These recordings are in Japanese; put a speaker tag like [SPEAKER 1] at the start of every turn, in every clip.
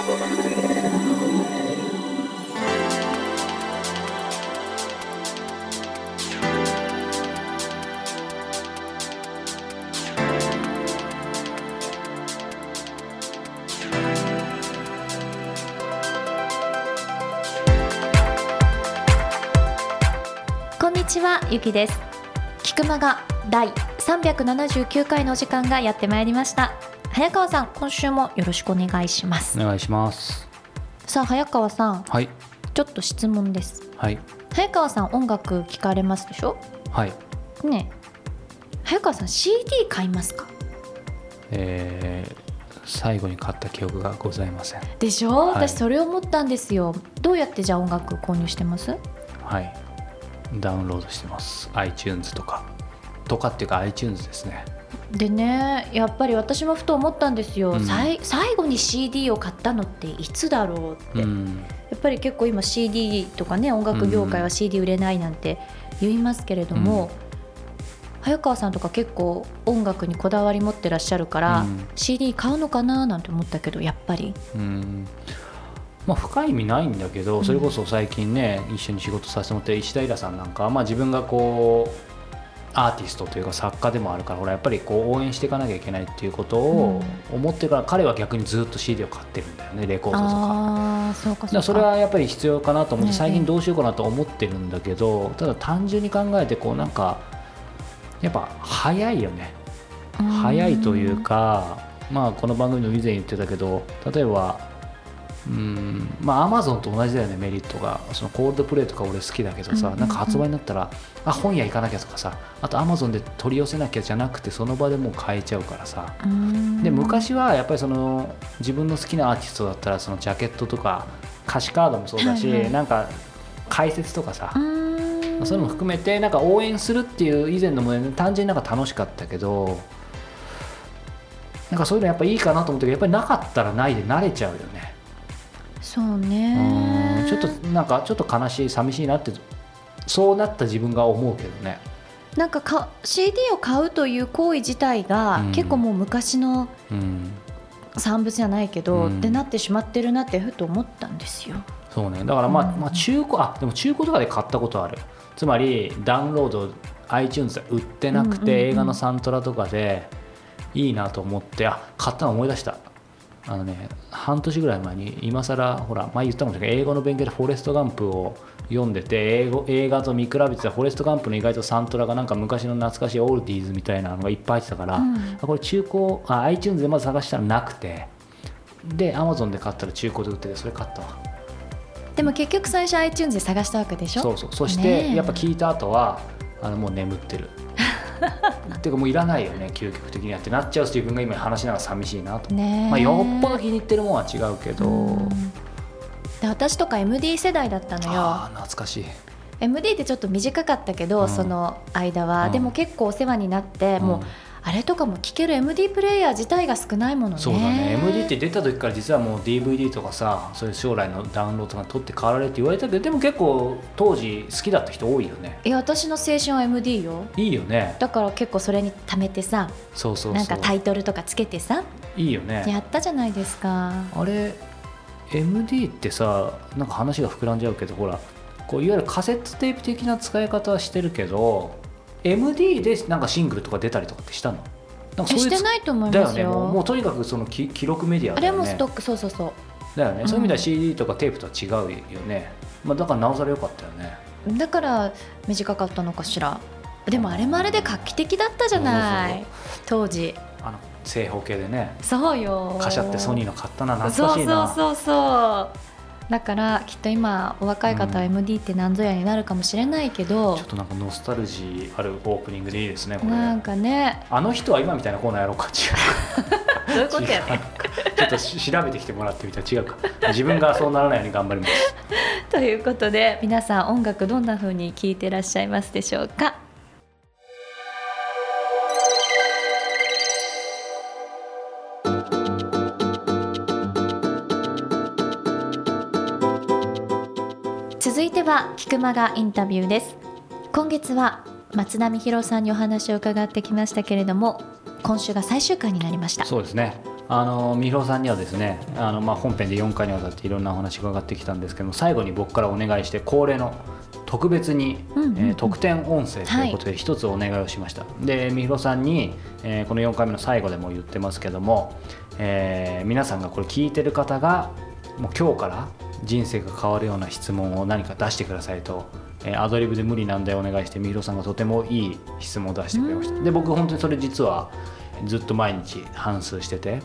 [SPEAKER 1] こんにちはゆきです。菊間が第379回のお時間がやってまいりました。早川さん今週もよろしくお願いします。
[SPEAKER 2] お願いします。
[SPEAKER 1] さあ早川さん
[SPEAKER 2] はい。
[SPEAKER 1] ちょっと質問です。
[SPEAKER 2] はい。
[SPEAKER 1] 早川さん音楽聞かれますでしょ？
[SPEAKER 2] はい。
[SPEAKER 1] ねえ。早川さん CD 買いますか？
[SPEAKER 2] えー、最後に買った記憶がございません。
[SPEAKER 1] でしょ、
[SPEAKER 2] はい。
[SPEAKER 1] 私それ思ったんですよ。どうやってじゃあ音楽購入してます？
[SPEAKER 2] はい。ダウンロードしてます。iTunes とか。とかっていうか iTunes ですね
[SPEAKER 1] でねやっぱり私もふと思ったんですよ、
[SPEAKER 2] うん。
[SPEAKER 1] さい最後に CD を買ったのっていつだろうって、
[SPEAKER 2] うん。
[SPEAKER 1] やっぱり結構今 CD とかね音楽業界は CD 売れないなんて言いますけれども、早川さんとか結構音楽にこだわり持ってらっしゃるから、
[SPEAKER 2] うん。
[SPEAKER 1] CD 買うのかななんて思ったけどやっぱり。
[SPEAKER 2] うん。まあ深い意味ないんだけどそれこそ最近ね一緒に仕事させてもらってる石田イラさんなんか、まあ、自分がこうアーティストというか作家でもあるからほらやっぱりこう応援していかなきゃいけないっていうことを思ってから、彼は逆にずっと CD を買ってるんだよねレコードとか。
[SPEAKER 1] ああそうかそ
[SPEAKER 2] れはやっぱり必要かなと思って
[SPEAKER 1] ね
[SPEAKER 2] 最近どうしようかなと思ってるんだけどただ単純に考えてこうなんかやっぱ早いよね。
[SPEAKER 1] うん。
[SPEAKER 2] 早いというかまあこの番組の以前言ってたけど例えばうん。まあアマゾンと同じだよねメリットが。そのコールドプレイとか俺好きだけどさ、
[SPEAKER 1] うん。うんうん
[SPEAKER 2] なんか発売になったらあ本屋行かなきゃとかさあとアマゾンで取り寄せなきゃじゃなくてその場でもう買えちゃうからさ。
[SPEAKER 1] うん。
[SPEAKER 2] で昔はやっぱりその自分の好きなアーティストだったらそのジャケットとか歌詞カードもそうだし、
[SPEAKER 1] はいはい。
[SPEAKER 2] なんか解説とかさ、
[SPEAKER 1] うん。
[SPEAKER 2] そういうのも含めてなんか応援するっていう以前のもね単純になんか楽しかったけどなんかそういうのやっぱいいかなと思ったけどやっぱりなかったらないで慣れちゃうよね
[SPEAKER 1] そう
[SPEAKER 2] う
[SPEAKER 1] ね
[SPEAKER 2] んちょっとなんかちょっと悲しい寂しいなってそうなった自分が思うけどね。
[SPEAKER 1] なんかか CD を買うという行為自体が、
[SPEAKER 2] うん。
[SPEAKER 1] 結構もう昔の
[SPEAKER 2] うん。
[SPEAKER 1] 産物じゃないけど、
[SPEAKER 2] うん。
[SPEAKER 1] ってなってしまってるなってふと思ったんですよ。
[SPEAKER 2] そうね。だからまあ、
[SPEAKER 1] うん。
[SPEAKER 2] まあ中古あでも中古とかで買ったことある。つまりダウンロード iTunes で売ってなくて、映画のサントラとかでいいなと思ってあ買ったの思い出したあのね半年ぐらい前に今更ほら前言ったかもしれないけど英語の勉強でフォレスト・ガンプを読んでて英語映画と見比べてたフォレスト・ガンプの意外とサントラがなんか昔の懐かしいオールディーズみたいなのがいっぱい入ってたから、
[SPEAKER 1] うん。
[SPEAKER 2] あこれ中古あ iTunes でまず探したらなくてで Amazon で買ったら中古で売っててそれ買ったわ。
[SPEAKER 1] でも結局最初 iTunes で探したわけでしょ？
[SPEAKER 2] そうそう。そしてやっぱ聞いた後はあのもう眠ってる っていうかもういらないよね究極的にはってなっちゃう自分が今話しながら寂しいなと、まあ、よっぽど気に入ってるもんは違うけど、
[SPEAKER 1] うん。で私とか MD 世代だったのよ。
[SPEAKER 2] ああ懐かしい。
[SPEAKER 1] MD ってちょっと短かったけど、
[SPEAKER 2] うん。
[SPEAKER 1] その間は、
[SPEAKER 2] うん。
[SPEAKER 1] でも結構お世話になって、もうあれとかも聴ける MD プレイヤー自体が少ないものね。
[SPEAKER 2] そうだね。MD って出た時から実はもう DVD とかさそういう将来のダウンロードとか取って代わられって言われたけどでも結構当時好きだった人多いよね。
[SPEAKER 1] いや私の青春は MD よ。
[SPEAKER 2] いいよね。
[SPEAKER 1] だから結構それに貯めてさ
[SPEAKER 2] そうそうそう。
[SPEAKER 1] なんかタイトルとかつけてさ
[SPEAKER 2] いいよね。
[SPEAKER 1] やったじゃないですか。
[SPEAKER 2] あれ MD ってさなんか話が膨らんじゃうけどほらこういわゆるカセットテープ的な使い方はしてるけど MD でなんかシングルとか出たりとかってしたの？なんか
[SPEAKER 1] えし
[SPEAKER 2] う
[SPEAKER 1] てないと思い
[SPEAKER 2] だよ
[SPEAKER 1] ますよ。
[SPEAKER 2] ねもうもうとにかくそのき記録メディア
[SPEAKER 1] あれ
[SPEAKER 2] だよね。
[SPEAKER 1] もストックそうそうそう。
[SPEAKER 2] だよね、
[SPEAKER 1] うん
[SPEAKER 2] そういう意味では CD とかテープとは違うよね、まあ、だからなおさら良かったよね。
[SPEAKER 1] だから短かったのかしら。でもあれもあれで画期的だったじゃない。当時。
[SPEAKER 2] あの正方形でね。
[SPEAKER 1] そうよ。
[SPEAKER 2] カシャってソニーの買ったな懐かしいな。
[SPEAKER 1] そうそうそうそうだからきっと今お若い方は
[SPEAKER 2] うん。
[SPEAKER 1] MD って何ぞやになるかもしれないけど
[SPEAKER 2] ちょっ、となんかノスタルジーあるオープニングでいいですねこれ。
[SPEAKER 1] なんかね。
[SPEAKER 2] あの人は今みたいなコーナーやろうか？違う。
[SPEAKER 1] どういうことやね
[SPEAKER 2] ちょっとし調べてきてもらってみたら違うか。自分がそうならないように頑張ります。
[SPEAKER 1] ということで皆さん音楽どんな風に聴いてらっしゃいますでしょうか？は菊間がインタビューです。今月は松並博さんにお話を伺ってきましたけれども今週が最終回になりました。
[SPEAKER 2] そうですね。あの三広さんにはですねあの、まあ、本編で4回にわたっていろんなお話伺ってきたんですけども最後に僕からお願いして恒例の特別に、
[SPEAKER 1] うんうんうん。
[SPEAKER 2] えー特典音声ということで一つお願いをしました、で三広さんに、えーこの4回目の最後でも言ってますけども、えー皆さんがこれ聞いてる方がもう今日から人生が変わるような質問を何か出してくださいと、えーアドリブで無理なんでお願いして三広さんがとてもいい質問を出してくれました。で僕本当にそれ実はずっと毎日反数してて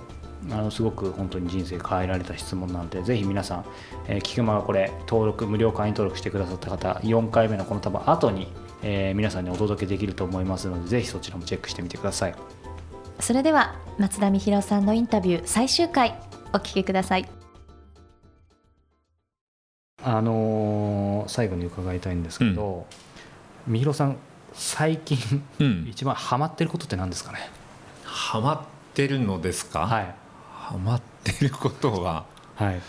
[SPEAKER 2] あのすごく本当に人生変えられた質問なのでぜひ皆さん、えー、菊間がこれ登録無料会員登録してくださった方4回目のこの多分後に、えー皆さんにお届けできると思いますのでぜひそちらもチェックしてみてください。
[SPEAKER 1] それでは松田美弘さんのインタビュー最終回お聞きください。
[SPEAKER 2] あのー最後に伺いたいんですけど、三広さん最近
[SPEAKER 3] うん、
[SPEAKER 2] 一番ハマってることって何ですかね、
[SPEAKER 3] ハマってるのですか、
[SPEAKER 2] はい。
[SPEAKER 3] ハマってることは
[SPEAKER 2] はい。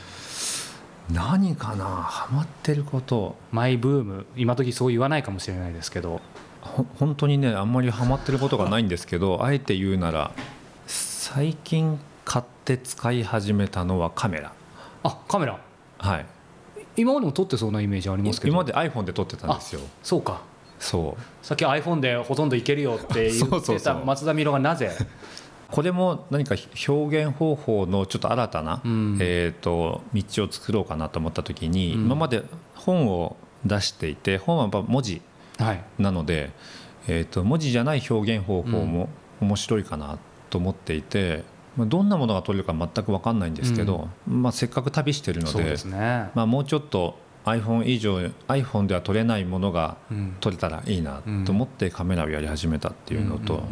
[SPEAKER 3] 何かな？ハマってること。
[SPEAKER 2] マイブーム今時そう言わないかもしれないですけど。
[SPEAKER 3] ほ本当にねあんまりハマってることがないんですけど あえて言うなら最近買って使い始めたのはカメラ。
[SPEAKER 2] あカメラ。
[SPEAKER 3] はい
[SPEAKER 2] 今までも撮ってそうなイメージありますけど。
[SPEAKER 3] 今まで iPhone で撮ってたんですよ。
[SPEAKER 2] そうか。
[SPEAKER 3] そう。
[SPEAKER 2] さっき iPhone でほとんどいけるよって言ってた松田美弘がなぜ？
[SPEAKER 3] これも何か表現方法のちょっと新たな、
[SPEAKER 2] うん。
[SPEAKER 3] えー、と道を作ろうかなと思った時に、
[SPEAKER 2] うん。
[SPEAKER 3] 今まで本を出していて本はやっぱ文字
[SPEAKER 2] はい。
[SPEAKER 3] なので、えー、と文字じゃない表現方法も面白いかなと思っていて、まあ、どんなものが撮れるか全く分かんないんですけど、まあ、せっかく旅してるので
[SPEAKER 2] ね、
[SPEAKER 3] まあ、もうちょっと iPhone 以上 iPhone では撮れないものが
[SPEAKER 2] うん。
[SPEAKER 3] 撮れたらいいなと思ってカメラをやり始めたっていうのと、
[SPEAKER 2] んんん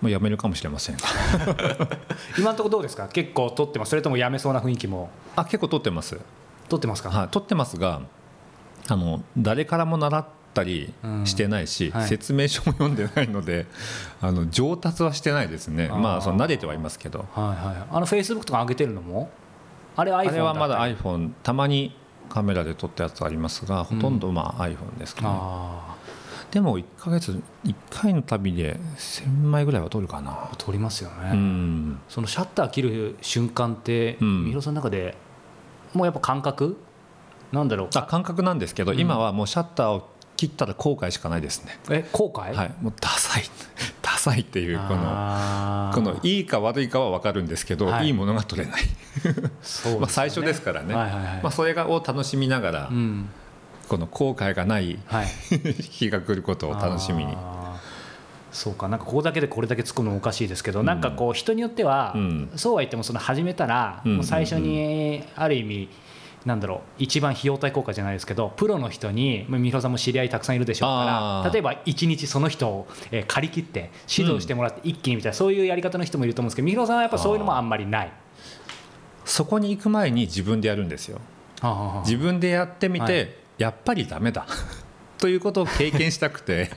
[SPEAKER 3] もうやめるかもしれません。
[SPEAKER 2] 今のところどうですか？結構撮ってます。それともやめそうな雰囲気も？
[SPEAKER 3] あ結構撮ってます、
[SPEAKER 2] 撮ってますか、
[SPEAKER 3] はい、撮ってますがあの誰からも習ったりしてないし、
[SPEAKER 2] うんはい。
[SPEAKER 3] 説明書も読んでないので あの上達はしてないですね。まあその慣れてはいますけど。
[SPEAKER 2] はいはいあのフェイスブックとか上げてるのも？あれ iPhone
[SPEAKER 3] あれはまだ iPhone たまにカメラで撮ったやつありますがほとんどまあ iPhone ですかね、
[SPEAKER 2] あ
[SPEAKER 3] でも1ヶ月1回の旅で1000枚ぐらいは撮るかな。
[SPEAKER 2] あ撮りますよね、
[SPEAKER 3] うん。
[SPEAKER 2] そのシャッター切る瞬間って、
[SPEAKER 3] うん。
[SPEAKER 2] 三広さんの中でもうやっぱ感覚？なんだろう。
[SPEAKER 3] あ感覚なんですけど、
[SPEAKER 2] うん。
[SPEAKER 3] 今はもうシャッターを切ったら後悔しかないですね。
[SPEAKER 2] え後悔、
[SPEAKER 3] はい。もうダサい。ダサいっていうこのこのいいか悪いかは分かるんですけど、
[SPEAKER 2] はい。
[SPEAKER 3] い、いものが取れない、
[SPEAKER 2] そね。
[SPEAKER 3] まあ、最初ですからね、
[SPEAKER 2] はいはいはい。
[SPEAKER 3] まあ、それがを楽しみながら、
[SPEAKER 2] うん。
[SPEAKER 3] この後悔がない
[SPEAKER 2] はい。
[SPEAKER 3] 日が来ることを楽しみに。
[SPEAKER 2] そうか。なんかここだけでこれだけつくのもおかしいですけど、なんかこう人によっては、
[SPEAKER 3] うん。
[SPEAKER 2] そうは言ってもその始めたら、
[SPEAKER 3] うん。
[SPEAKER 2] もう最初にある意味なんだろう一番費用対効果じゃないですけどプロの人にまあ三浦さんも知り合いたくさんいるでしょうから例えば一日その人を、えー借り切って指導してもらって一気にみたいな、そういうやり方の人もいると思うんですけど三浦さんはやっぱそういうのもあんまりない。
[SPEAKER 3] そこに行く前に自分でやるんですよ。
[SPEAKER 2] あ
[SPEAKER 3] 自分でやってみて、
[SPEAKER 2] はい。
[SPEAKER 3] やっぱりダメだ。ということを経験したくて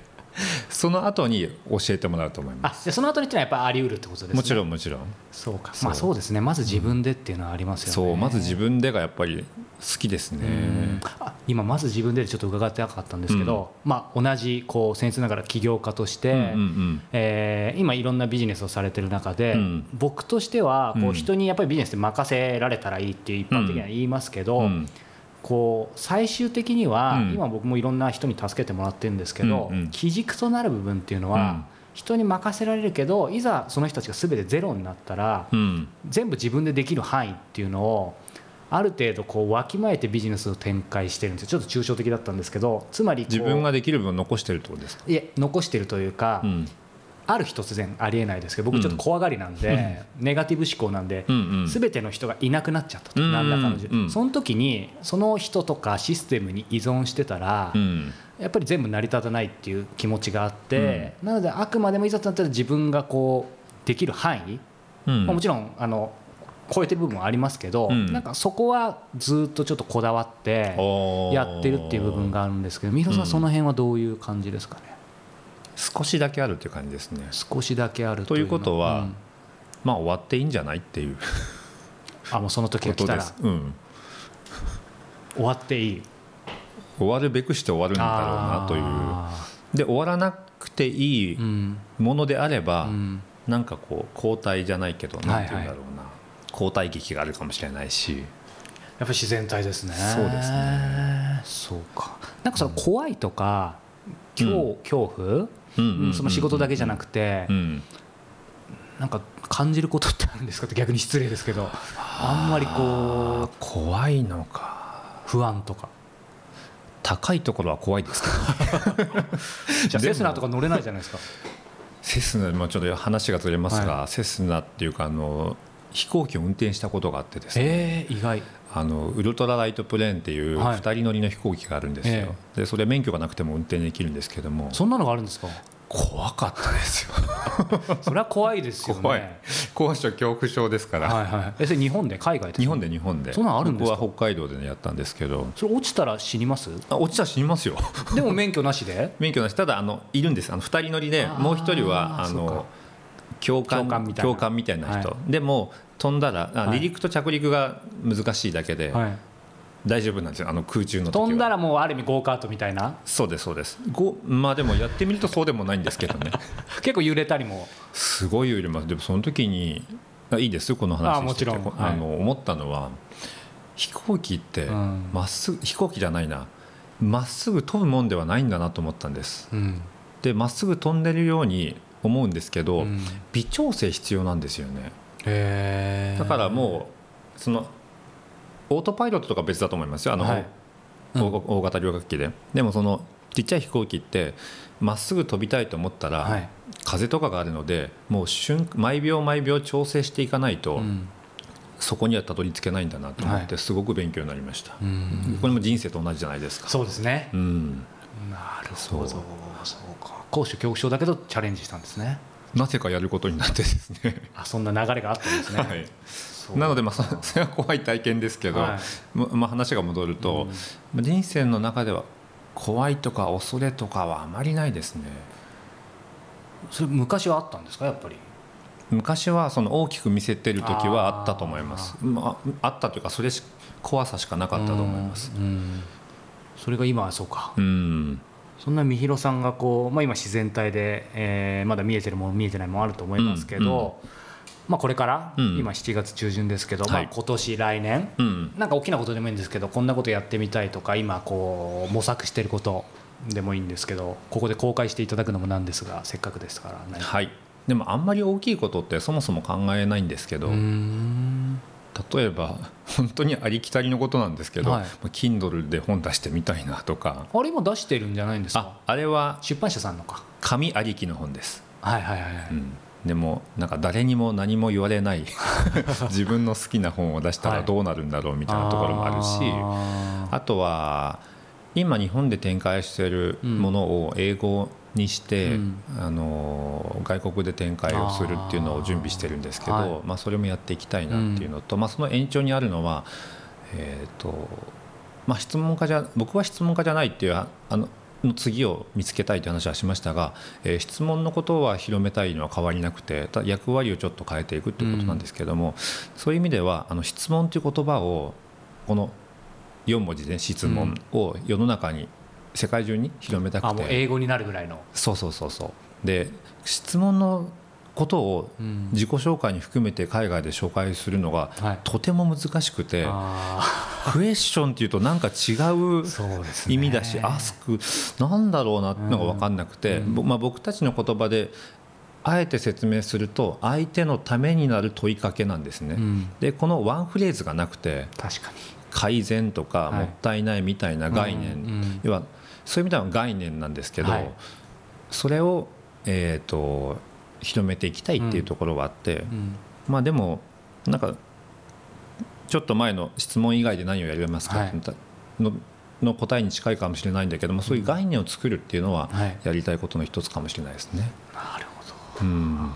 [SPEAKER 3] その後に教えてもらうと思いま
[SPEAKER 2] あでその後にってのはやっぱあり得るってことですね。
[SPEAKER 3] すもちろんもちろん。
[SPEAKER 2] そうか。まあそうですね。まず自分でっていうのはありますよね、
[SPEAKER 3] そう。まず自分でがやっぱり好きですね。
[SPEAKER 2] あ今まず自分でちょっと伺ってなかったんですけど、まあ、同じこう僭越ながら起業家として、
[SPEAKER 3] うんうんうん。
[SPEAKER 2] えー今いろんなビジネスをされてる中で、
[SPEAKER 3] うん。
[SPEAKER 2] 僕としてはこ
[SPEAKER 3] う
[SPEAKER 2] うん。人にやっぱりビジネスで任せられたらいいっていう一般的には言いますけど、
[SPEAKER 3] うん
[SPEAKER 2] こう最終的には、
[SPEAKER 3] うん。
[SPEAKER 2] 今僕もいろんな人に助けてもらってるんですけど、基軸となる部分っていうのは、
[SPEAKER 3] うん。
[SPEAKER 2] 人に任せられるけどいざその人たちが全てゼロになったら、
[SPEAKER 3] うん。
[SPEAKER 2] 全部自分でできる範囲っていうのをある程度こうわきまえてビジネスを展開してるんですよ。ちょっと抽象的だったんですけどつまり
[SPEAKER 3] 自分ができる分を残してるってことですか、
[SPEAKER 2] いえ残してるというか、
[SPEAKER 3] うん
[SPEAKER 2] ある日突然ありえないですけど僕ちょっと怖がりなんで、ネガティブ思考なんで、全ての人がいなくなっちゃったと
[SPEAKER 3] うん
[SPEAKER 2] 何らかのその時にその人とかシステムに依存してたら、
[SPEAKER 3] うん。
[SPEAKER 2] やっぱり全部成り立たないっていう気持ちがあって、なのであくまでもいざとなったら自分がこうできる範囲、
[SPEAKER 3] うん。
[SPEAKER 2] まあもちろんあの超えてる部分はありますけど、
[SPEAKER 3] うん。
[SPEAKER 2] なんかそこはずっとちょっとこだわってやってるっていう部分があるんですけど三浦さん。その辺はどういう感じですかね？
[SPEAKER 3] 少しだけあるっていう感じですね。
[SPEAKER 2] 少しだけある
[SPEAKER 3] ということは
[SPEAKER 2] ん。
[SPEAKER 3] まあ終わっていいんじゃないっていう。
[SPEAKER 2] あもうその時
[SPEAKER 3] こ
[SPEAKER 2] が来たら。
[SPEAKER 3] うん、
[SPEAKER 2] 終わっていい。
[SPEAKER 3] 終わるべくして終わるんだろうなという。
[SPEAKER 2] あ
[SPEAKER 3] で終わらなくていいものであれば、
[SPEAKER 2] うん。
[SPEAKER 3] なんかこう交代じゃないけどなんて言うんだろうな、交代劇があるかもしれないし。
[SPEAKER 2] やっぱり自然体ですね。
[SPEAKER 3] そうですね。
[SPEAKER 2] そうか。なんかその怖いとか恐,、
[SPEAKER 3] うん
[SPEAKER 2] 恐怖、
[SPEAKER 3] うん。
[SPEAKER 2] その仕事だけじゃなくて、
[SPEAKER 3] うん。
[SPEAKER 2] なんか感じることってあるんですか？っ て逆に失礼ですけど。あんまりこう
[SPEAKER 3] 怖いのか。
[SPEAKER 2] 不安とか。
[SPEAKER 3] 高いところは怖いですけど
[SPEAKER 2] じゃあセスナとか乗れないじゃないですか。
[SPEAKER 3] セスナもちょっと話がずれますが、セスナっていうかあの飛行機を運転したことがあってですね、
[SPEAKER 2] えー、意外
[SPEAKER 3] あのウルトラライトプレーンっていう
[SPEAKER 2] はい。
[SPEAKER 3] 2人乗りの飛行機があるんですよ、
[SPEAKER 2] え
[SPEAKER 3] でそれ免許がなくても運転できるんですけども。
[SPEAKER 2] そんなのがあるんですか？
[SPEAKER 3] 怖かったですよ。
[SPEAKER 2] それは怖いですよね。
[SPEAKER 3] 怖い。高所恐怖症ですから、
[SPEAKER 2] はいはい。えそれ日本で？海外で
[SPEAKER 3] 日本で日本で。
[SPEAKER 2] そんなのあるんですか？
[SPEAKER 3] 僕は北海道で、ね、やったんですけど。
[SPEAKER 2] それ落ちたら死にます？
[SPEAKER 3] あ落ちたら死にますよ。
[SPEAKER 2] でも免許なしで？
[SPEAKER 3] 免許なし。ただあのいるんです。あの2人乗りでもう1人はあの教官
[SPEAKER 2] 教官みたいな。
[SPEAKER 3] 教官みたいな人、
[SPEAKER 2] は
[SPEAKER 3] でも飛んだらあ
[SPEAKER 2] はい。
[SPEAKER 3] 離陸と着陸が難しいだけで
[SPEAKER 2] はい。
[SPEAKER 3] 大丈夫なんですよあの空中の
[SPEAKER 2] 飛んだらもうある意味ゴーカートみたいな？
[SPEAKER 3] そうですそうです。ごまあでもやってみるとそうでもないんですけどね。
[SPEAKER 2] 結構揺れたりも？
[SPEAKER 3] すごい揺れます。でもその時にあいいですよこの話
[SPEAKER 2] あもちろん。
[SPEAKER 3] してて
[SPEAKER 2] はい。
[SPEAKER 3] あの思ったのは飛行機って
[SPEAKER 2] うん。
[SPEAKER 3] まっすぐ飛行機じゃないな。まっすぐ飛ぶもんではないんだなと思ったんです。
[SPEAKER 2] うん。
[SPEAKER 3] でまっすぐ飛んでるように思うんですけど、
[SPEAKER 2] うん。
[SPEAKER 3] 微調整必要なんですよねだからもうそのオートパイロットとか別だと思いますよ。あの、
[SPEAKER 2] はい。うん。
[SPEAKER 3] 大大型旅客機で。でもそのちっちゃい飛行機ってまっすぐ飛びたいと思ったら、
[SPEAKER 2] はい。
[SPEAKER 3] 風とかがあるのでもう瞬毎秒毎秒調整していかないと、
[SPEAKER 2] うん。
[SPEAKER 3] そこにはたどり着けないんだなと思っ
[SPEAKER 2] は
[SPEAKER 3] てすごく勉強になりました、
[SPEAKER 2] うん。
[SPEAKER 3] これも人生と同じじゃないですか？
[SPEAKER 2] そうですね。
[SPEAKER 3] うん。
[SPEAKER 2] なるほど。
[SPEAKER 3] そ
[SPEAKER 2] うか。高所恐怖症だけどチャレンジしたんですね
[SPEAKER 3] なぜかやることになってですね。
[SPEAKER 2] あそんな流れがあったんですね、
[SPEAKER 3] はい。なのでまあそそれは怖い体験ですけど、
[SPEAKER 2] はい。
[SPEAKER 3] ままあ、話が戻ると、まあ人生の中では怖いとか恐れとかはあまりないですね。
[SPEAKER 2] それ昔はあったんですかやっぱり？
[SPEAKER 3] 昔はその大きく見せてる時はあったと思います。まあ、あったというかそれし怖さしかなかったと思います。
[SPEAKER 2] うん。うん。それが今はそうか。
[SPEAKER 3] うん
[SPEAKER 2] そんなみひろさんがこう、まあ、今自然体で、えーまだ見えてるもの見えてないものあると思いますけど、まあ、これから、
[SPEAKER 3] うん。
[SPEAKER 2] 今7月中旬ですけど、
[SPEAKER 3] はい。
[SPEAKER 2] まあ、今年来年、
[SPEAKER 3] うん。
[SPEAKER 2] なんか大きなことでもいいんですけどこんなことやってみたいとか今こう模索してることでもいいんですけどここで公開していただくのもなんですがせっかくですから
[SPEAKER 3] はい。でもあんまり大きいことってそもそも考えないんですけど、例えば本当にありきたりのことなんですけど、
[SPEAKER 2] はい。
[SPEAKER 3] まあ Kindle で本出してみたいなとか。
[SPEAKER 2] あれ今出してるんじゃないんですか？
[SPEAKER 3] ああれは
[SPEAKER 2] 出版社さんのか？
[SPEAKER 3] 紙ありきの本です、
[SPEAKER 2] はいはいはいはい、
[SPEAKER 3] うん、でもなんか誰にも何も言われない 自分の好きな本を出したらどうなるんだろうみたいなところもあるし、
[SPEAKER 2] あ
[SPEAKER 3] あとは今日本で展開しているものを英語にして、
[SPEAKER 2] うん。
[SPEAKER 3] あの外国で展開をするっていうのを準備してるんですけど、
[SPEAKER 2] はい。
[SPEAKER 3] まあ、それもやっていきたいなっていうのと、まあ、その延長にあるのは、えーとまあ、質問家じゃ僕は質問家じゃないっていうああのの次を見つけたいという話はしましたが、えー質問のことは広めたいのは変わりなくて役割をちょっと変えていくっていうことなんですけども、そういう意味ではあの質問という言葉をこの4文字で質問を世の中に世界中に広めた
[SPEAKER 2] あ
[SPEAKER 3] くて、
[SPEAKER 2] もう英語になるぐらいの、
[SPEAKER 3] そうそうそうそう。で質問のことを
[SPEAKER 2] うん。
[SPEAKER 3] 自己紹介に含めて海外で紹介するのが
[SPEAKER 2] はい。
[SPEAKER 3] とても難しくて、
[SPEAKER 2] あ
[SPEAKER 3] クエスチョンっていうとなんか違う意味だし、アスクなんだろうなってのが分かんなくて、
[SPEAKER 2] うん。
[SPEAKER 3] ぼまあ、僕たちの言葉であえて説明すると相手のためになる問いかけなんですね。
[SPEAKER 2] うん。
[SPEAKER 3] でこのワンフレーズがなくて。
[SPEAKER 2] 確かに
[SPEAKER 3] 改善とか
[SPEAKER 2] はい。
[SPEAKER 3] もったいないみたいな概念、要はそういう意味では概念なんですけど、
[SPEAKER 2] はい。
[SPEAKER 3] それを、えー、と広めていきたいっていうところはあって、
[SPEAKER 2] うん
[SPEAKER 3] まあでもなんかちょっと前の質問以外で何をやりますか、
[SPEAKER 2] はい。
[SPEAKER 3] のの答えに近いかもしれないんだけどもそういう概念を作るっていうのは
[SPEAKER 2] はい。
[SPEAKER 3] やりたいことの一つかもしれないですね。
[SPEAKER 2] なるほど。
[SPEAKER 3] うん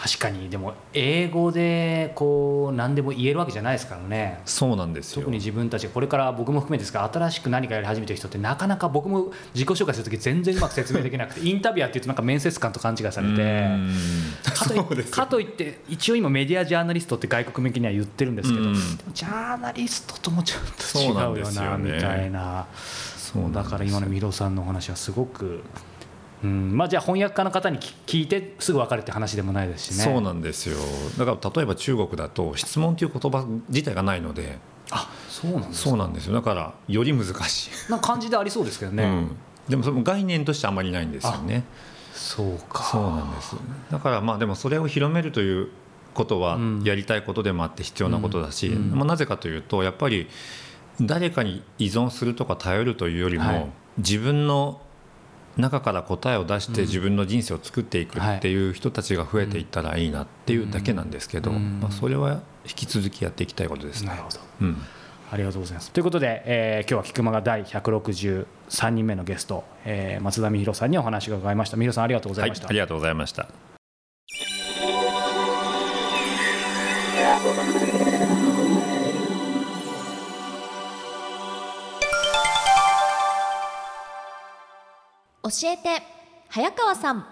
[SPEAKER 2] 確かにでも英語でこう何でも言えるわけじゃないですからね。
[SPEAKER 3] そうなんですよ。
[SPEAKER 2] 特に自分たちこれから僕も含めてですが新しく何かやり始めてる人ってなかなか僕も自己紹介する時全然うまく説明できなくて インタビュアーっていうとなんか面接官と勘違いされて。
[SPEAKER 3] うん。
[SPEAKER 2] かといって一応今メディアジャーナリストって外国向けには言ってるんですけど、ジャーナリストともちょっと違
[SPEAKER 3] そう
[SPEAKER 2] よなみたいな
[SPEAKER 3] そう
[SPEAKER 2] だから今のミロさん。のお話はすごくうん。まあ、じゃあ翻訳家の方に聞いてすぐ分かるって話でもないですしね。
[SPEAKER 3] そうなんですよ。だから例えば中国だと質問という言葉自体がないので。
[SPEAKER 2] あそうなんです
[SPEAKER 3] そうなんですよ。だからより難しい。
[SPEAKER 2] な感じでありそうですけどね、
[SPEAKER 3] うん、でもその概念としてあまりないんですよね。
[SPEAKER 2] そうか。
[SPEAKER 3] そうなんですだからまあでもそれを広めるということは
[SPEAKER 2] うん。
[SPEAKER 3] やりたいことでもあって必要なことだし、
[SPEAKER 2] うん。うん。
[SPEAKER 3] まあ、なぜかというとやっぱり誰かに依存するとか頼るというよりも、
[SPEAKER 2] はい。
[SPEAKER 3] 自分の中から答えを出して
[SPEAKER 2] うん。
[SPEAKER 3] 自分の人生を作っていくってい。う人たちが増えていったらいいなっていうだけなんですけど、
[SPEAKER 2] うん。
[SPEAKER 3] まあ、それは引き続きやっていきたいことです。ね。
[SPEAKER 2] なるほど。
[SPEAKER 3] うん。
[SPEAKER 2] ありがとうございます。ということで、えー今日は菊間が第163人目のゲスト、えー松田美弘さんにお話を伺いました。美弘さんありがとうございました、
[SPEAKER 3] はい、ありがとうございました。
[SPEAKER 1] 教えて早川さん。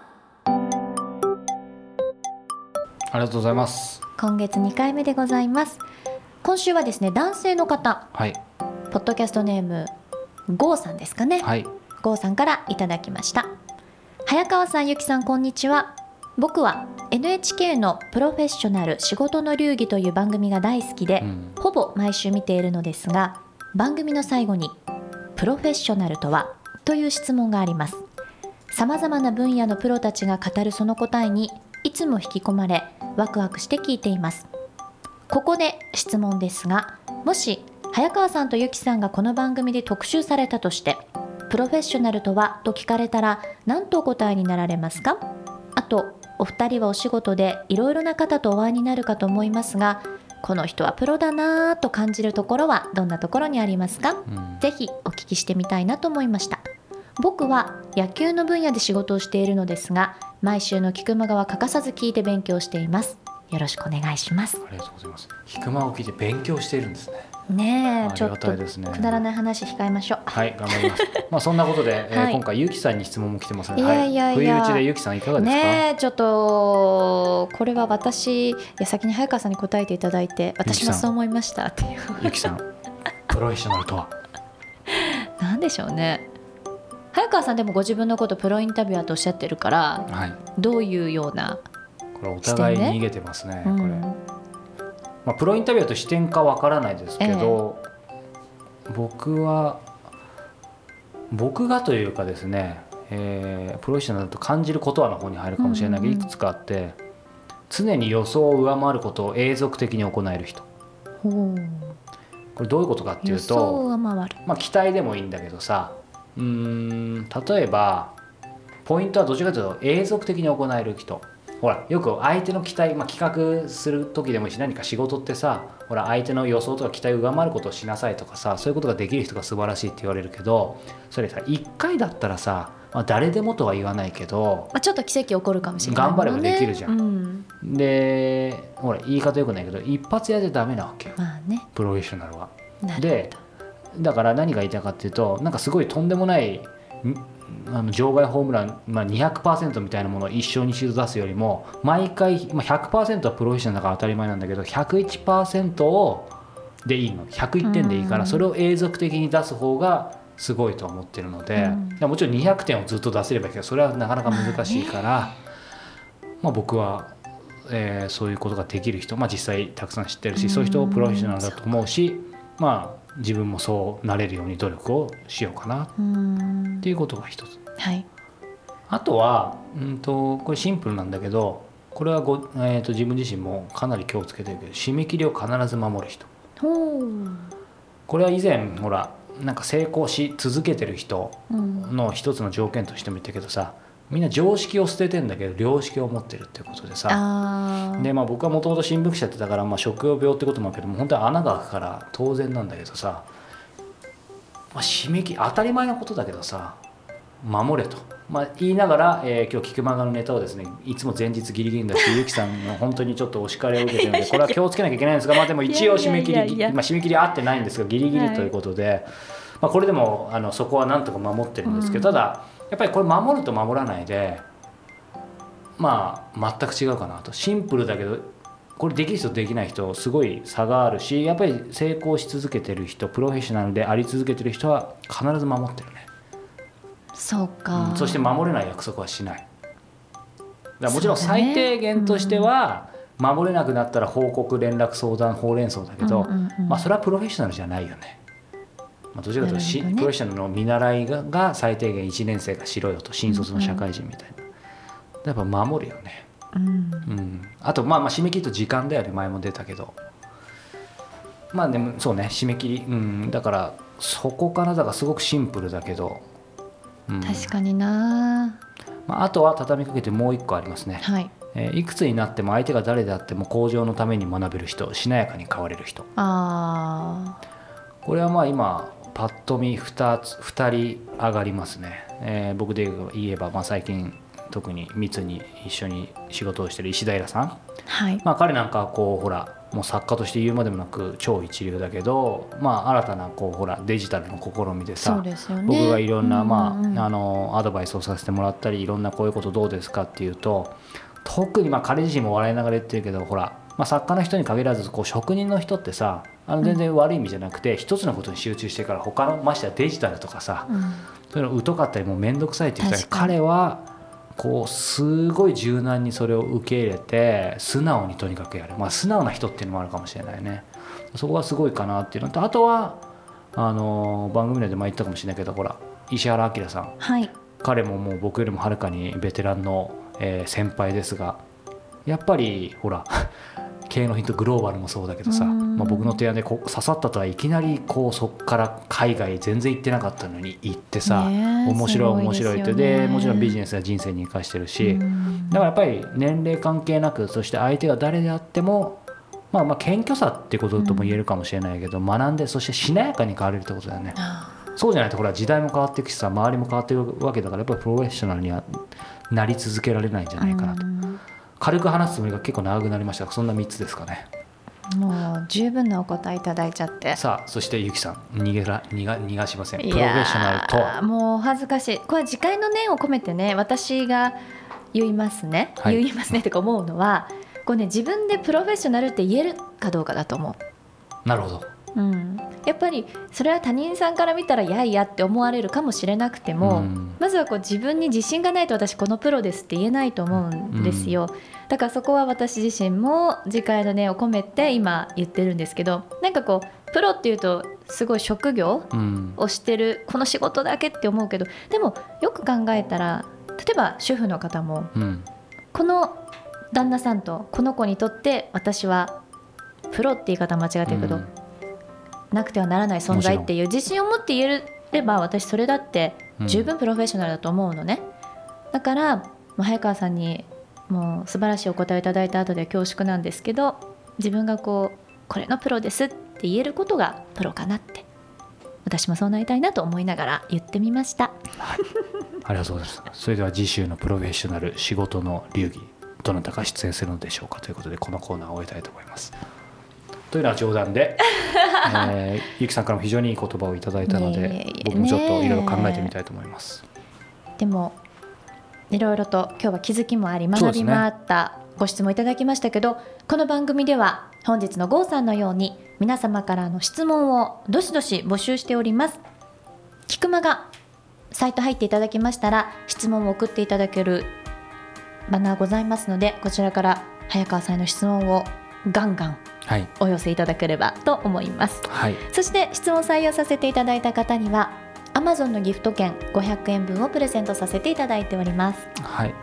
[SPEAKER 2] ありがとうございます。
[SPEAKER 1] 今月2回目でございます。今週はですね男性の方。
[SPEAKER 2] はい。
[SPEAKER 1] ポッドキャストネームゴーさんですかね、
[SPEAKER 2] はい。
[SPEAKER 1] ゴーさんからいただきました。早川さんゆきさんこんにちは。僕は NHK のプロフェッショナル仕事の流儀という番組が大好きで、
[SPEAKER 2] うん。
[SPEAKER 1] ほぼ毎週見ているのですが番組の最後にプロフェッショナルとはという質問があります。さまざまな分野のプロたちが語るその答えにいつも引き込まれワクワクして聞いています。ここで質問ですがもし早川さんとゆきさんがこの番組で特集されたとしてプロフェッショナルとはと聞かれたら何とお答えになられますか？あとお二人はお仕事でいろいろな方とお会いになるかと思いますがこの人はプロだなぁと感じるところはどんなところにありますか？
[SPEAKER 2] うん。
[SPEAKER 1] ぜひお聞きしてみたいなと思いました僕は野球の分野で仕事をしているのですが毎週の菊間川欠かさず聞いて勉強しています。よろしくお願いします。
[SPEAKER 2] ありがとうございます。菊間を聞いて勉強しているんですね。
[SPEAKER 1] ね
[SPEAKER 2] ありが
[SPEAKER 1] えちょっと
[SPEAKER 2] たいですね。
[SPEAKER 1] くだらない話控えましょう。
[SPEAKER 2] はい頑張ります。まあそんなことで、えー
[SPEAKER 1] はい。
[SPEAKER 2] 今回ゆきさんに質問も来てますので
[SPEAKER 1] いやいやいや。
[SPEAKER 2] はい、打ちでゆきさんいかがですか、
[SPEAKER 1] ねえちょっとこれは私いや先に早川さんに答えていただいて私もそう思いましたっていう。
[SPEAKER 2] ゆきさんプロフェッショナルとは？
[SPEAKER 1] なんでしょうね早川さんでもご自分のことプロインタビュアーとおっしゃってるから
[SPEAKER 2] はい。
[SPEAKER 1] どういうような、
[SPEAKER 2] これお互いに逃げてますね
[SPEAKER 1] うん。
[SPEAKER 2] これ、まあ、プロインタビュアーと視点かわからないですけど、僕は僕がというかですね、えープロフェッショナルだと感じることはの方に入るかもしれないけど、
[SPEAKER 1] うんうんうん。
[SPEAKER 2] いくつかあって常に予想を上回ることを永続的に行える人。これどういうことかっていうとまあ、期待でもいいんだけどさうーん例えばポイントはどちらかというと永続的に行える人。ほらよく相手の期待、まあ、企画する時でもいいし何か仕事ってさほら相手の予想とか期待を上回ることをしなさいとかさそういうことができる人が素晴らしいって言われるけどそれさ1回だったらさ、まあ、誰でもとは言わないけど
[SPEAKER 1] まあ、ちょっと奇跡起こるかもしれないね。
[SPEAKER 2] 頑張ればできるじゃん。
[SPEAKER 1] うん、
[SPEAKER 2] でほら言い方よくないけど一発やじゃダメなわけよ。
[SPEAKER 1] まあね。
[SPEAKER 2] プロフェッショナルは。でだから何が言いたいかっていうとなんかすごいとんでもないんあの場外ホームラン、まあ、200%みたいなものを一生に一度出すよりも毎回、まあ、100%はプロフェッショナルだから当たり前なんだけど101%をでいいの。101点でいいか
[SPEAKER 1] うん。
[SPEAKER 2] らそれを永続的に出す方がすごいと思ってるので、
[SPEAKER 1] うん。
[SPEAKER 2] もちろん200点をずっと出せればいいけどそれはなかなか難しいから、まあ、僕は、えーそういうことができる人、まあ、実際たくさん知ってるし、
[SPEAKER 1] うん。
[SPEAKER 2] そういう人をプロフェッショナルだと思うしまあ自分もそうなれるように努力をしようかな。っ
[SPEAKER 1] うん。
[SPEAKER 2] ていうことが一つ。
[SPEAKER 1] はい。
[SPEAKER 2] あとは、うん、とこれシンプルなんだけどこれはご、えー、と自分自身もかなり気をつけてるけど締め切りを必ず守る人。これは以前ほらなんか成功し続けてる人
[SPEAKER 1] うん、
[SPEAKER 2] の一つの条件としても言ったけどさみんな常識を捨ててんだけど良識を持ってるっていうことでさ。でまあ僕はもともと新聞記者やってたから、まあ、職業病ってこともあるけども本当に穴が開くから当然なんだけどさ、まあ、締め切り当たり前のことだけどさ。守れと、まあ、言いながら、えー今日菊間がのネタをですねいつも前日ギリギリに出してゆきさんの本当にちょっとお叱りを受けてるので これは気をつけなきゃいけないんですがまあでも一応締め切りまあ、締め切り合ってないんですがギリギリということで、まあ、これでもあのそこはなんとか守ってるんですけど、
[SPEAKER 1] うん。
[SPEAKER 2] ただやっぱりこれ守ると守らないでまあ全く違うかなと。シンプルだけどこれできる人とできない人すごい差があるしやっぱり成功し続けてる人プロフェッショナルであり続けてる人は必ず守ってるね。
[SPEAKER 1] そうか、
[SPEAKER 2] うんそして守れない約束はしない。だもちろん最低限としては、守れなくなったら報告連絡相談ほうれん草だけど、まあ、それはプロフェッショナルじゃないよね。まあ、どちらかというと
[SPEAKER 1] ね
[SPEAKER 2] プロフェッショナルの見習いがが最低限1年生がしろよと新卒の社会人みたいな、やっぱ守るよね、
[SPEAKER 1] うん。
[SPEAKER 2] うん、あとまあまあ締め切りと時間だよね。前も出たけど。まあでもそうね。締め切り、うん、だからそこからだからすごくシンプルだけど、うん。
[SPEAKER 1] 確かにな。
[SPEAKER 2] まあ、あとは畳みかけてもう一個ありますね、
[SPEAKER 1] はい。
[SPEAKER 2] えーいくつになっても相手が誰であっても向上のために学べる人しなやかに変われる人。
[SPEAKER 1] あ
[SPEAKER 2] これはまあ今パッと見 2, つ2人上がりますね、えー僕で言えば、まあ、最近特に密に一緒に仕事をしてる石平さん、
[SPEAKER 1] ーはい。
[SPEAKER 2] まあ、彼なんかはこうほらもう作家として言うまでもなく超一流だけど、まあ、新たなこうほらデジタルの試みでさ
[SPEAKER 1] ね。
[SPEAKER 2] 僕がいろんな、まああのアドバイスをさせてもらったりいろんなこういうことどうですかっていうと特にまあ彼自身も笑いながら言ってるけどほら、まあ、作家の人に限らずこう職人の人ってさあの全然悪い意味じゃなくて、一つのことに集中してから他のましてやデジタルとかさ、
[SPEAKER 1] うん。
[SPEAKER 2] そういうの疎かったりもう面倒くさいって言ったら彼はこうすごい柔軟にそれを受け入れて素直にとにかくやる、まあ、素直な人っていうのもあるかもしれないね。そこはすごいかなっていうのとあとはあの番組内で前言ったかもしれないけどほら石原明さん。
[SPEAKER 1] はい。
[SPEAKER 2] 彼ももう僕よりもはるかにベテランの、えー先輩ですがやっぱりほら経営のヒントグローバルもそうだけどさ、
[SPEAKER 1] うん。
[SPEAKER 2] まあ、僕の提案でこう刺さったとはいきなりこうそこから海外全然行ってなかったのに行ってさ、面白い面白いって
[SPEAKER 1] で
[SPEAKER 2] もちろんビジネスが人生に生かしてるし、
[SPEAKER 1] うん。
[SPEAKER 2] だからやっぱり年齢関係なくそして相手が誰であってもまあまあ謙虚さってこととも言えるかもしれないけど、学んでそしてしなやかに変われるってことだよね。
[SPEAKER 1] あ
[SPEAKER 2] そうじゃないとほら時代も変わっていくしさ周りも変わっていくわけだからやっぱりプロフェッショナルにはなり続けられないんじゃないかなと、
[SPEAKER 1] うん
[SPEAKER 2] 軽く話すつもりが結構長くなりました。がそんな3つですかね。
[SPEAKER 1] もう十分なお答えいただいちゃって。
[SPEAKER 2] さあそしてゆきさん逃げら逃が逃がしません。プ
[SPEAKER 1] い
[SPEAKER 2] ロフェッショナルとは？
[SPEAKER 1] もうお恥ずかしい。これ自戒の念を込めてね私が言いますね、
[SPEAKER 2] はい。
[SPEAKER 1] 言いますね ってか思うのはこうね自分でプロフェッショナルって言えるかどうかだと思
[SPEAKER 2] なるほど。
[SPEAKER 1] う、うん、やっぱりそれは他人さんから見たらやいやって思われるかもしれなくても、
[SPEAKER 2] うん。
[SPEAKER 1] まずはこう自分に自信がないと私このプロですって言えないと思うんですよ、だからそこは私自身も自戒の念を込めて今言ってるんですけどなんかこうプロっていうとすごい職業
[SPEAKER 2] うん。
[SPEAKER 1] をしてるこの仕事だけって思うけどでもよく考えたら例えば主婦の方も
[SPEAKER 2] うん。
[SPEAKER 1] この旦那さんとこの子にとって私はプロって言い方間違ってるけど、
[SPEAKER 2] うん
[SPEAKER 1] なくてはならない存在っていう自信を持って言えれば私それだって十分プロフェッショナルだと思うのね、だから、まあ、早川さんにもう素晴らしいお答えをいただいた後では恐縮なんですけど自分がこうこれのプロですって言えることがプロかなって。私もそうなりたいなと思いながら言ってみました。
[SPEAKER 2] ありがとうございます。それでは次週のプロフェッショナル仕事の流儀どなたが出演するのでしょうかということでこのコーナーを終えたいと思いますというのは冗談で、えーゆきさんからも非常にいい言葉をいただいたので
[SPEAKER 1] いえいえいえ
[SPEAKER 2] 僕もちょっといろいろ考えてみたいと思います。
[SPEAKER 1] でもいろいろと今日は気づきもあり学びもあったご質問いただきましたけど、この番組では本日の郷さんのように皆様からの質問をどしどし募集しております。キクマがサイト入っていただきましたら質問を送っていただけるバナーございますのでこちらから早川さんへの質問をガンガン
[SPEAKER 2] はい
[SPEAKER 1] お寄せいただければと思います。
[SPEAKER 2] はい。
[SPEAKER 1] そして質問採用させていただいた方には Amazon のギフト券500円分をプレゼントさせていただいております。
[SPEAKER 2] はい、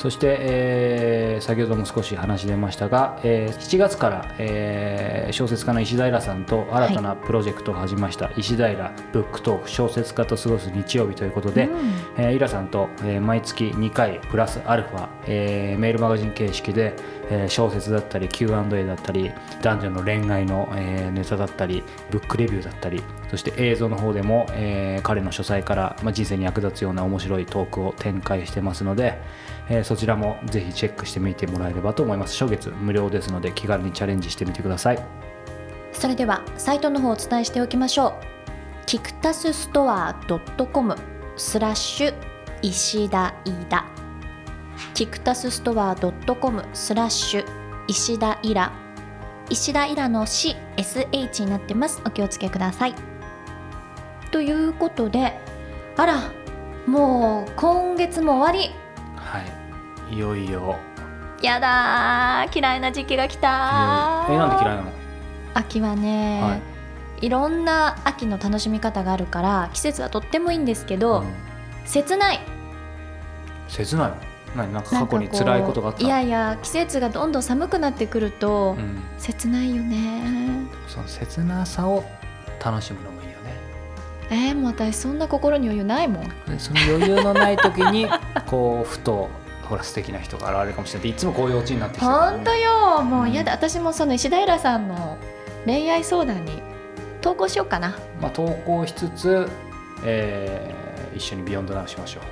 [SPEAKER 2] そして、えー先ほども少し話出ましたが、えー7月から、えー小説家の石平さんと新たなプロジェクトが始まりました、石平ブックトーク小説家と過ごす日曜日ということで、
[SPEAKER 1] うん。
[SPEAKER 2] えーイラさんと、えー毎月2回プラスアルファ、えーメールマガジン形式で、えー小説だったり Q&A だったり男女の恋愛の、えーネタだったりブックレビューだったりそして映像の方でも、えー彼の書斎から、まあ、人生に役立つような面白いトークを展開してますので、えーそちらもぜひチェックしてみてもらえればと思います。初月無料ですので気軽にチャレンジしてみてください。
[SPEAKER 1] それではサイトの方をお伝えしておきましょう。キクタスストア .com スラッシュ石田イラキクタスストア .com スラッシュ石田イラ石田イラの CSH になってます。お気をつけください。ということであらもう今月も終わり。
[SPEAKER 2] いいよいよ。
[SPEAKER 1] やだー嫌いな時期が来た
[SPEAKER 2] えなんで嫌いなの？
[SPEAKER 1] 秋はね、、
[SPEAKER 2] はい。
[SPEAKER 1] ろんな秋の楽しみ方があるから季節はとってもいいんですけど、
[SPEAKER 2] うん。
[SPEAKER 1] 切ない。
[SPEAKER 2] 切ないの？何？なんか過去に辛いことがあった？
[SPEAKER 1] いやいや季節がどんどん寒くなってくると、
[SPEAKER 2] うん、
[SPEAKER 1] 切ないよね。
[SPEAKER 2] その切なさを楽しむのもいいよね。
[SPEAKER 1] えー、もう私そんな心に余裕ないもん。
[SPEAKER 2] でその余裕のない時にこうふとほら素敵な人が現れるかもしれないいつもこういうオチになってきて
[SPEAKER 1] 本
[SPEAKER 2] ね
[SPEAKER 1] 当よ。もう
[SPEAKER 2] うん
[SPEAKER 1] 嫌だ、私もその石平さんの恋愛相談に投稿しようかな。
[SPEAKER 2] まあ、投稿しつつ、えー一緒にビヨンドナウしましょう。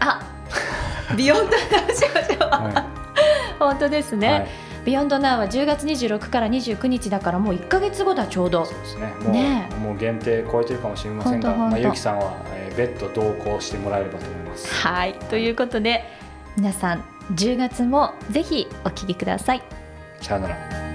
[SPEAKER 1] あビヨンドナウしましょう。
[SPEAKER 2] は
[SPEAKER 1] 本当ですね、
[SPEAKER 2] いはい。
[SPEAKER 1] ビヨンドナウは10月26から29日だからもう1か月後だちょうど。
[SPEAKER 2] そうですね。もう
[SPEAKER 1] ね
[SPEAKER 2] もう限定超えてるかもしれませんが、まあ、ゆきさんは、えー、別途同行してもらえればと思います。
[SPEAKER 1] はい。ということで皆さん10月もぜひお聞きください
[SPEAKER 2] さよなら。